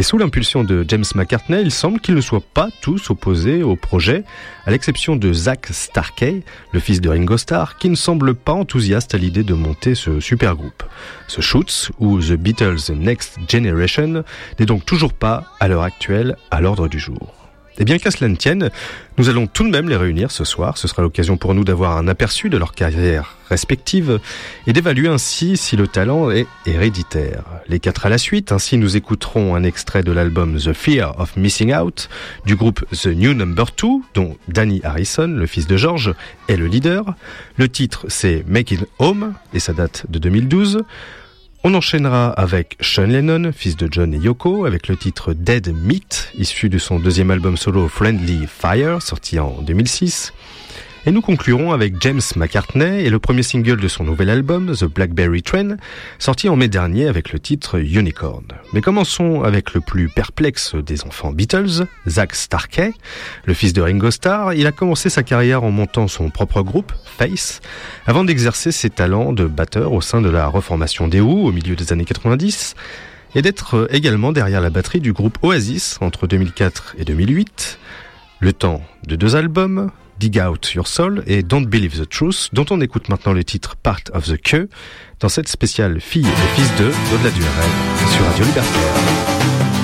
Et sous l'impulsion de James McCartney, il semble qu'ils ne soient pas tous opposés au projet, à l'exception de Zach Starkey, le fils de Ringo Starr, qui ne semble pas enthousiaste à l'idée de monter ce super groupe. Ce Shoots, ou The Beatles Next Generation, n'est donc toujours pas, à l'heure actuelle, à l'ordre du jour. Et bien qu'à cela ne tienne, nous allons tout de même les réunir ce soir. Ce sera l'occasion pour nous d'avoir un aperçu de leur carrière respective et d'évaluer ainsi si le talent est héréditaire. Les quatre à la suite, ainsi nous écouterons un extrait de l'album The Fear of Missing Out du groupe The New Number 2 dont Danny Harrison, le fils de George, est le leader. Le titre c'est Make It Home et ça date de 2012. On enchaînera avec Sean Lennon, fils de John et Yoko, avec le titre Dead Meat, issu de son deuxième album solo Friendly Fire, sorti en 2006. Et nous conclurons avec James McCartney et le premier single de son nouvel album, The Blackberry Train, sorti en mai dernier avec le titre Unicorn. Mais commençons avec le plus perplexe des enfants Beatles, Zach Starkey, le fils de Ringo Starr. Il a commencé sa carrière en montant son propre groupe, Face, avant d'exercer ses talents de batteur au sein de la reformation des Who au milieu des années 90 et d'être également derrière la batterie du groupe Oasis entre 2004 et 2008. Le temps de deux albums, Dig Out Your Soul et Don't Believe the Truth, dont on écoute maintenant le titre Part of the Queue, dans cette spéciale Fille et Fils de Au-delà du rêve sur Radio Libertaire.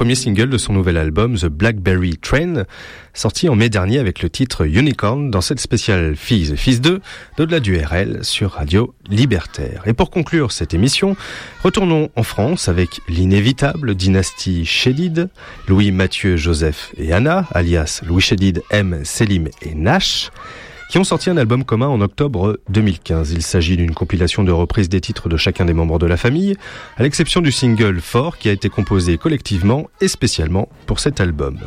Premier single de son nouvel album The Blackberry Train, sorti en mai dernier avec le titre Unicorn dans cette spéciale Fils et Fils 2 d'au-delà du RL sur Radio Libertaire. Et pour conclure cette émission, retournons en France avec l'inévitable dynastie Chédid, Louis, Mathieu, Joseph et Anna, alias Louis Chédid, M, Selim et Nash, qui ont sorti un album commun en octobre 2015. Il s'agit d'une compilation de reprises des titres de chacun des membres de la famille, à l'exception du single Fort qui a été composé collectivement et spécialement pour cet album.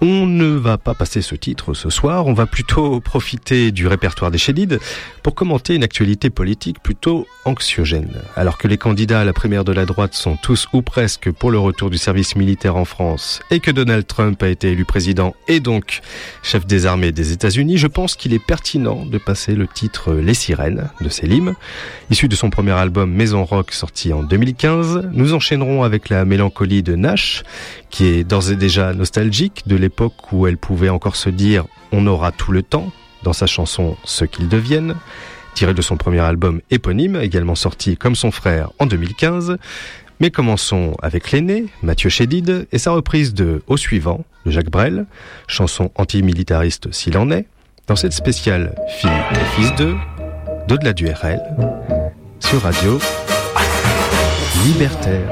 On ne va pas passer ce titre ce soir, on va plutôt profiter du répertoire des Chélides pour commenter une actualité politique plutôt anxiogène. Alors que les candidats à la primaire de la droite sont tous ou presque pour le retour du service militaire en France et que Donald Trump a été élu président et donc chef des armées des États-Unis, je pense qu'il est pertinent de passer le titre Les Sirènes de Selim. Issu de son premier album Maison Rock sorti en 2015, nous enchaînerons avec la mélancolie de Nash, qui est d'ores et déjà nostalgique de l'époque où elle pouvait encore se dire on aura tout le temps dans sa chanson Ce qu'ils deviennent, tiré de son premier album éponyme, également sorti comme son frère en 2015. Mais commençons avec l'aîné, Mathieu Chédid, et sa reprise de Au suivant, de Jacques Brel, chanson antimilitariste s'il en est, dans cette spéciale Fille et Fils 2, d'au-delà du RL, sur Radio Libertaire.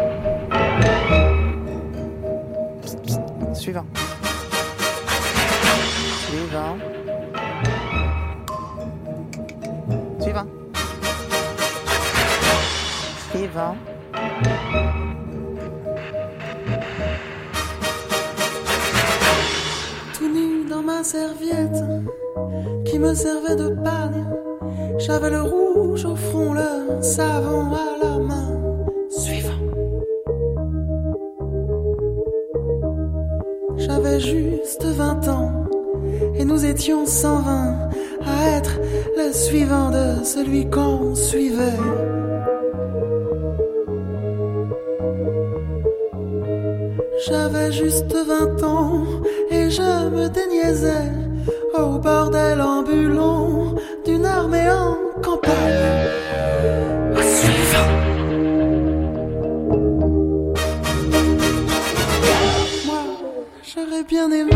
Suivant. Tout nu dans ma serviette qui me servait de pagne. J'avais le rouge au front, le savon à la main. Suivant. J'avais juste 20 ans et nous étions 120 à être le suivant de celui qu'on suivait. J'avais juste 20 ans et je me déniaisais au bordel ambulant d'une armée en campagne. Moi, j'aurais bien aimé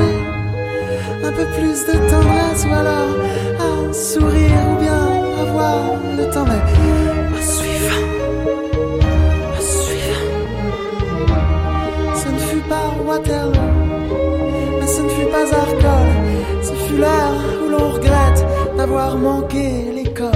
un peu plus de tendresse ou alors un sourire ou bien avoir le temps, mais Waterloo, mais ce ne fut pas Arcole, ce fut l'heure où l'on regrette d'avoir manqué l'école.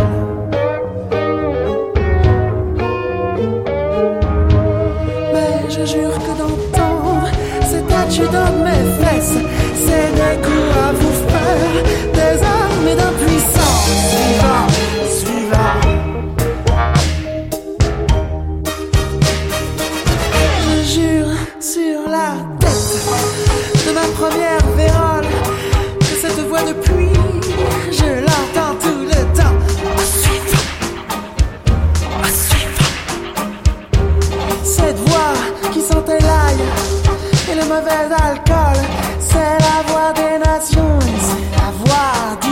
Mais je jure que d'entendre cet adieu dans mes fesses, c'est des coups à vous faire, des armes d'impuissance. Mauvais alcool, c'est la voix des nations, c'est la voix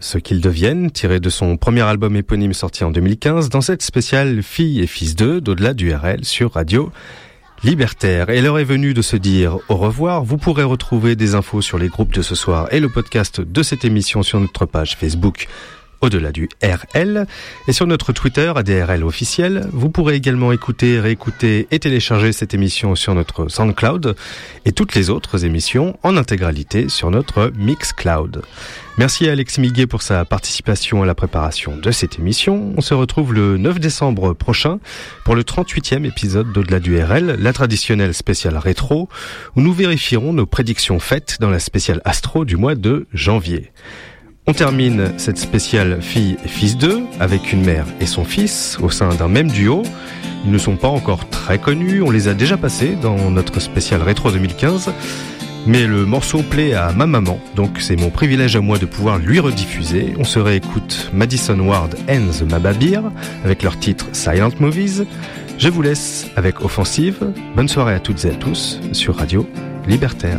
Ce qu'ils deviennent, tiré de son premier album éponyme sorti en 2015 dans cette spéciale Filles et Fils 2 d'au-delà du RL sur Radio Libertaire. Et l'heure est venue de se dire au revoir. Vous pourrez retrouver des infos sur les groupes de ce soir et le podcast de cette émission sur notre page Facebook au-delà du RL et sur notre Twitter ADRL officiel. Vous pourrez également écouter, réécouter et télécharger cette émission sur notre SoundCloud et toutes les autres émissions en intégralité sur notre Mixcloud. Merci à Alex Miguet pour sa participation à la préparation de cette émission. On se retrouve le 9 décembre prochain pour le 38e épisode d'Au-delà du RL, la traditionnelle spéciale rétro, où nous vérifierons nos prédictions faites dans la spéciale Astro du mois de janvier. On termine cette spéciale fille et fils 2 avec une mère et son fils au sein d'un même duo. Ils ne sont pas encore très connus, on les a déjà passés dans notre spéciale rétro 2015. Mais le morceau plaît à ma maman, donc c'est mon privilège à moi de pouvoir lui rediffuser. On se réécoute Madison Ward and the Mababir avec leur titre Silent Movies. Je vous laisse avec Offensive. Bonne soirée à toutes et à tous sur Radio Libertaire.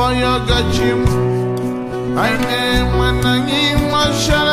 Voyagachim, I name Manangim Mashara.